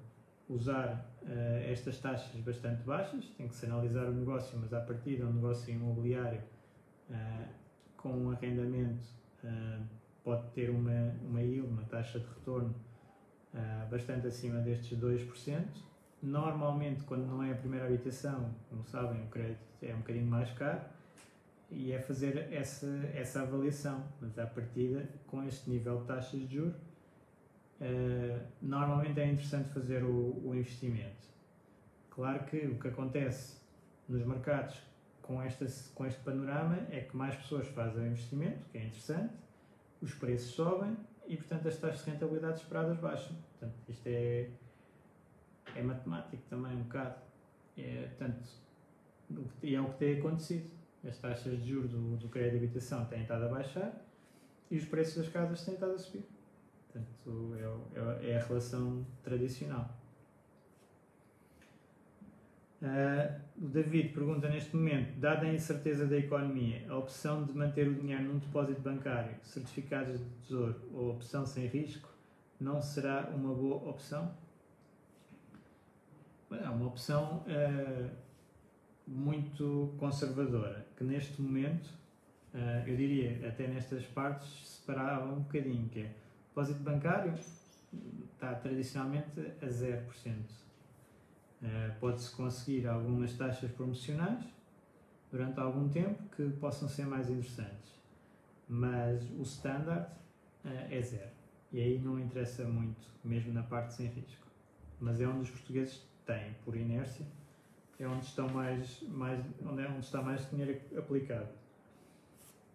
usar uh, estas taxas bastante baixas, tem que se analisar o negócio, mas a partir de um negócio imobiliário uh, com um arrendamento pode ter uma, uma yield, uma taxa de retorno bastante acima destes 2%, Normalmente, quando não é a primeira habitação, como sabem, o crédito é um bocadinho mais caro e é fazer essa, essa avaliação. Mas, à partida, com este nível de taxas de juros, uh, normalmente é interessante fazer o, o investimento. Claro que o que acontece nos mercados com, esta, com este panorama é que mais pessoas fazem o investimento, que é interessante, os preços sobem e, portanto, as taxas de rentabilidade esperadas baixam. Portanto, isto é é matemático também um bocado. É, tanto, e é o que tem acontecido. As taxas de juros do, do crédito de habitação têm estado a baixar e os preços das casas têm estado a subir. Portanto, é, é, é a relação tradicional. Uh, o David pergunta neste momento: dada a incerteza da economia, a opção de manter o dinheiro num depósito bancário, certificados de tesouro ou opção sem risco, não será uma boa opção? É uma opção uh, muito conservadora, que neste momento, uh, eu diria, até nestas partes, separava um bocadinho, que é depósito bancário, está tradicionalmente a 0%. Uh, Pode-se conseguir algumas taxas promocionais durante algum tempo que possam ser mais interessantes, mas o standard é zero. E aí não interessa muito, mesmo na parte sem risco. Mas é onde os portugueses têm, por inércia, é onde, estão mais, mais, onde, é onde está mais dinheiro aplicado.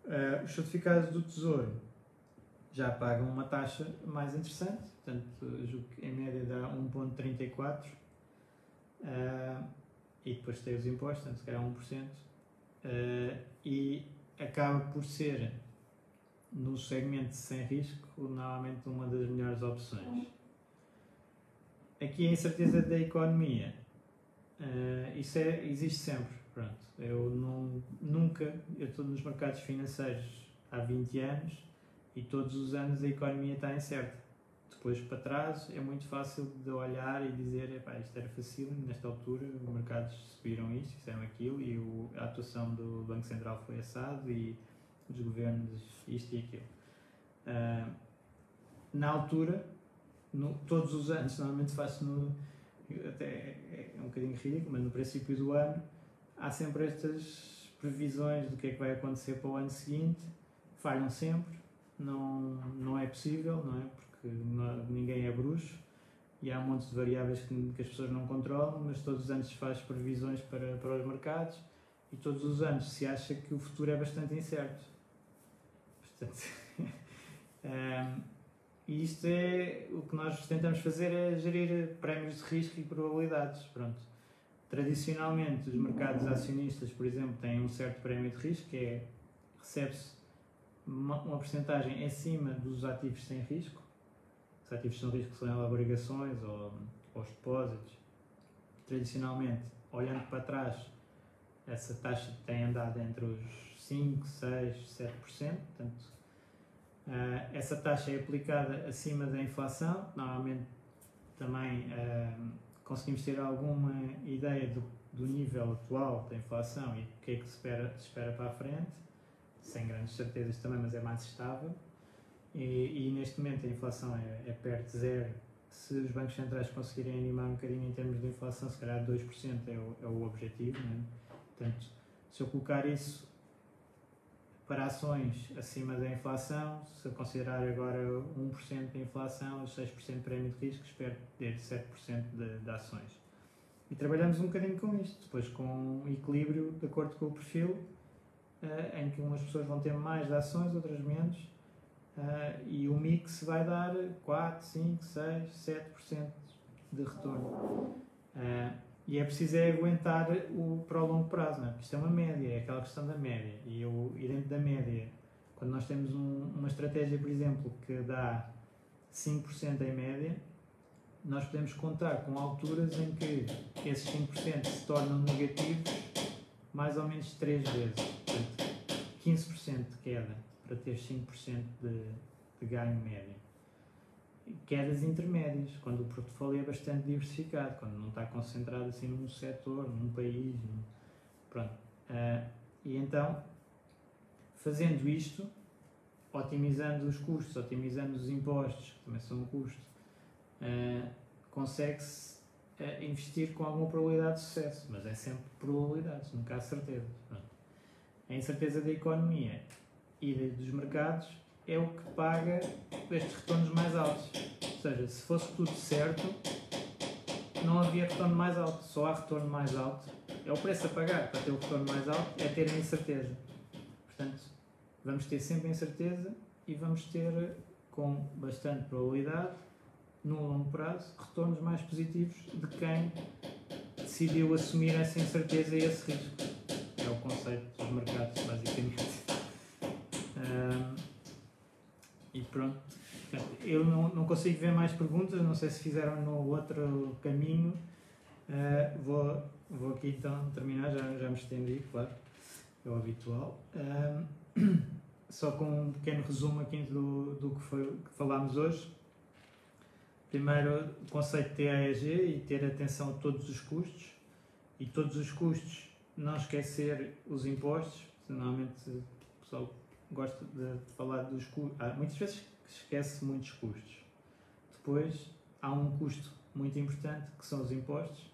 Uh, os certificados do Tesouro já pagam uma taxa mais interessante, portanto, julgo que em média dá 1,34% uh, e depois tem os impostos, portanto, se calhar 1%, uh, e acaba por ser, no segmento sem risco, normalmente uma das melhores opções. Aqui a incerteza da economia, uh, isso é, existe sempre. Pronto, eu não, nunca, eu estou nos mercados financeiros há 20 anos e todos os anos a economia está incerta. Depois para trás é muito fácil de olhar e dizer isto era fácil, nesta altura os mercados subiram isto, fizeram aquilo e o, a atuação do Banco Central foi assado e os governos isto e aquilo. Uh, na altura, no, todos os anos, normalmente faço no. Até é, é um bocadinho ridículo, mas no princípio do ano há sempre estas previsões do que é que vai acontecer para o ano seguinte, falham sempre não, não é possível, não é? Porque não, ninguém é bruxo e há um monte de variáveis que, que, as pessoas não controlam, mas todos os anos se faz previsões para, para os mercados e todos os anos se acha que o futuro é bastante incerto. Portanto, um, *laughs* e isto é o que nós tentamos fazer é gerir prémios de risco e probabilidades. Pronto. Tradicionalmente, os mercados acionistas, por exemplo, têm um certo prémio de risco, que é recebe-se uma, uma porcentagem acima dos ativos sem risco. Os ativos sem risco são obrigações ou, ou os depósitos. Tradicionalmente, olhando para trás, essa taxa tem andado entre os 5, 6, 7%. Portanto, essa taxa é aplicada acima da inflação. Normalmente, também uh, conseguimos ter alguma ideia do, do nível atual da inflação e o que é que se espera, se espera para a frente sem grandes certezas também, mas é mais estável. E, e neste momento a inflação é, é, perto de zero. Se os bancos centrais conseguirem animar um bocadinho em termos de inflação, se calhar 2% é o, é o objetivo. Né? Portanto, se eu colocar isso para ações acima da inflação, se eu considerar agora 1% de inflação, 6% de prémio de risco, espero ter 7% de, de ações. E trabalhamos um bocadinho com isto, depois com um equilíbrio de acordo com o perfil uh, em que umas pessoas vão ter mais de ações, outras menos, uh, e o mix vai dar 4, 5, 6, 7% de retorno. Uh, e é preciso é aguentar o, para o longo prazo, não é? Porque isto é uma média, é aquela questão da média. E, eu, e dentro da média, quando nós temos um, uma estratégia, por exemplo, que dá 5% em média, nós podemos contar com alturas em que esses 5% se tornam negativos mais ou menos 3 vezes. Portanto, 15% de queda para ter 5% de, de ganho médio. Quedas intermédias, quando o portfólio é bastante diversificado, quando não está concentrado assim num setor, num país. Num... Pronto. Uh, e então, fazendo isto, otimizando os custos, otimizando os impostos, que também são um custo, uh, consegue-se é investir com alguma probabilidade de sucesso, mas é sempre probabilidades, nunca há certeza. A incerteza da economia e dos mercados é o que paga estes retornos mais altos. Ou seja, se fosse tudo certo, não havia retorno mais alto, só há retorno mais alto. É o preço a pagar para ter o retorno mais alto, é ter a incerteza. Portanto, vamos ter sempre a incerteza e vamos ter com bastante probabilidade no longo prazo, retornos mais positivos de quem decidiu assumir essa incerteza e esse risco. É o conceito dos mercados, basicamente. *laughs* Um, e pronto. Eu não, não consigo ver mais perguntas, não sei se fizeram no outro caminho. Uh, vou, vou aqui então terminar, já, já me estendi, claro, é o habitual. Um, *coughs* só com um pequeno resumo aqui do, do que, foi, que falámos hoje. Primeiro, o conceito de TAEG e ter atenção a todos os custos. E todos os custos, não esquecer os impostos. Normalmente o pessoal gosta de falar dos custos. Muitas vezes esquece muitos custos. Depois, há um custo muito importante que são os impostos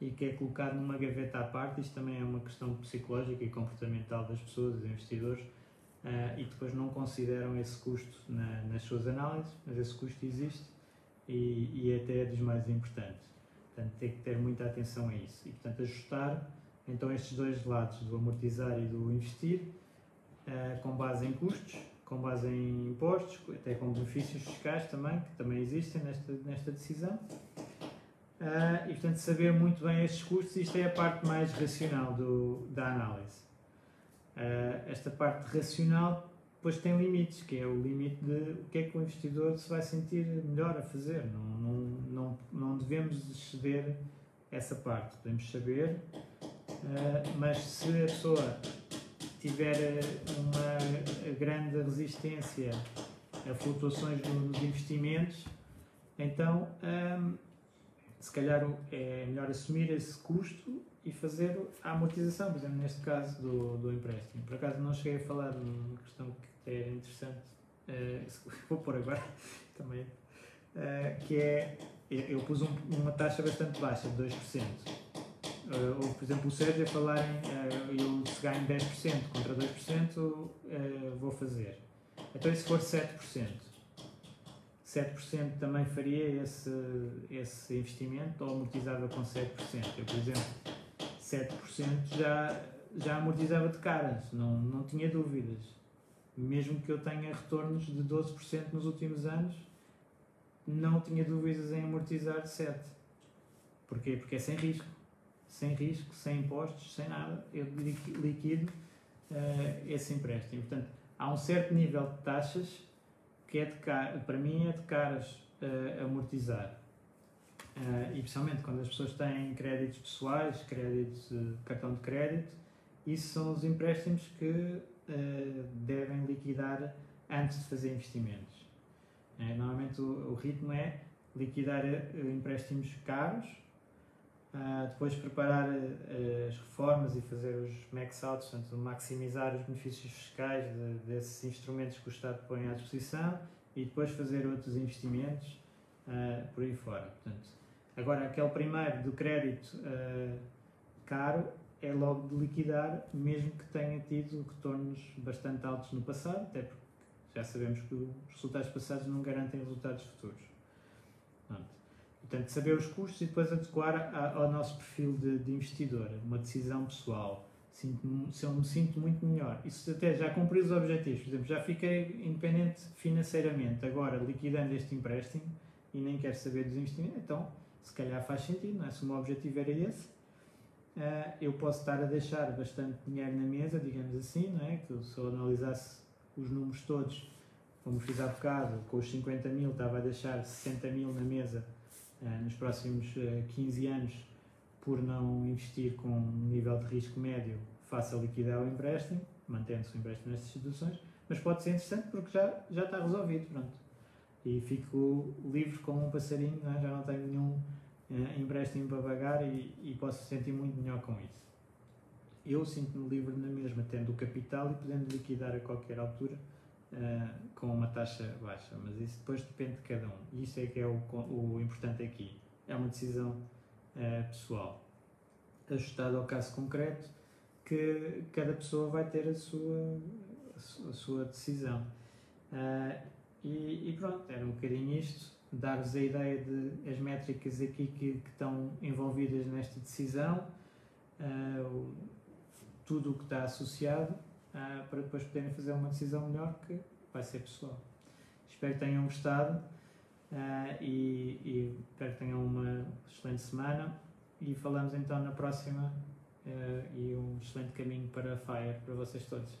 e que é colocado numa gaveta à parte. Isto também é uma questão psicológica e comportamental das pessoas, dos investidores, uh, e depois não consideram esse custo na, nas suas análises, mas esse custo existe e, e até é dos mais importantes. Portanto, tem que ter muita atenção a isso e, portanto, ajustar então estes dois lados, do amortizar e do investir, com base em custos, com base em impostos, até com benefícios fiscais também, que também existem nesta, nesta decisão. Uh, e, portanto, saber muito bem estes custos, isto é a parte mais racional do, da análise. Uh, esta parte racional depois tem limites, que é o limite de o que é que o investidor se vai sentir melhor a fazer. Não, não, não, não devemos exceder essa parte. Podemos saber, uh, mas se a pessoa tiver uma grande resistência a flutuações nos investimentos, então um, se calhar é melhor assumir esse custo e fazer a amortização, por exemplo, neste caso do, do empréstimo. Por acaso não cheguei a falar de uma questão que é interessante, uh, *laughs* vou pôr agora *laughs* também, uh, que é, eu pus um, uma taxa bastante baixa, de 2%. Uh, ou, por exemplo, o Sérgio a falar em uh, eu se ganho 10% contra 2%, uh, vou fazer. Então, e se for 7%? 7% também faria esse, esse investimento ou amortizava com 7%? Eu, por exemplo, 7% já, já amortizava de caras, não, não tinha dúvidas. Mesmo que eu tenha retornos de 12% nos últimos anos, não tinha dúvidas em amortizar de 7%. Porquê? Porque é sem risco. Sem risco, sem impostos, sem nada. Eu liquido uh, esse empréstimo. Portanto, há um certo nível de taxas que é de para mim é de caras uh, amortizar. Uh, e principalmente quando as pessoas têm créditos pessoais, créditos de cartão de crédito, isso são os empréstimos que uh, devem liquidar antes de fazer investimentos. Uh, normalmente o, o, ritmo é liquidar empréstimos caros, depois preparar as reformas e fazer os max-outs, portanto maximizar os benefícios fiscais de, desses instrumentos que o Estado põe à disposição e depois fazer outros investimentos por aí fora. Portanto, Agora, aquele primeiro do crédito uh, caro é logo de liquidar, mesmo que tenha tido retornos bastante altos no passado, até porque já sabemos que os resultados passados não garantem resultados futuros. Portanto, saber os custos e depois adequar ao nosso perfil de, de, investidor, uma decisão pessoal. Sinto se eu me sinto muito melhor. Isso até já cumpri os objetivos. Por exemplo, já fiquei independente financeiramente, agora liquidando este empréstimo e nem quero saber dos investimentos, então se calhar faz sentido, não é? se o meu objetivo era esse, uh, eu posso estar a deixar bastante dinheiro na mesa, digamos assim, não é? que se eu analisasse os números todos, como fiz há bocado, com os 50 mil, estava a deixar 60 mil na mesa nos próximos uh, eh, 15 anos, por não investir com um nível de risco médio, faça liquidar o empréstimo, mantendo-se o empréstimo nestas instituições, mas pode ser interessante porque já, já está resolvido, pronto e fico livre como um passarinho, não é? já não tenho nenhum uh, empréstimo para pagar e, e posso sentir muito melhor com isso. Eu sinto-me livre na mesma, tendo o capital e podendo liquidar a qualquer altura uh, com uma taxa baixa, mas isso depois depende de cada um. E isso é que é o, o importante aqui. É uma decisão uh, pessoal, ajustada ao caso concreto, que cada pessoa vai ter a sua, a sua decisão. Uh, e, e, pronto, era um bocadinho isto, dar-vos a ideia de as métricas aqui que, que estão envolvidas nesta decisão, tudo o que está associado, uh, para depois poderem fazer uma decisão melhor que vai ser pessoal. Espero que tenham gostado uh, e, e, espero que tenham uma excelente semana e falamos então na próxima e um excelente caminho para a FIRE para vocês todos.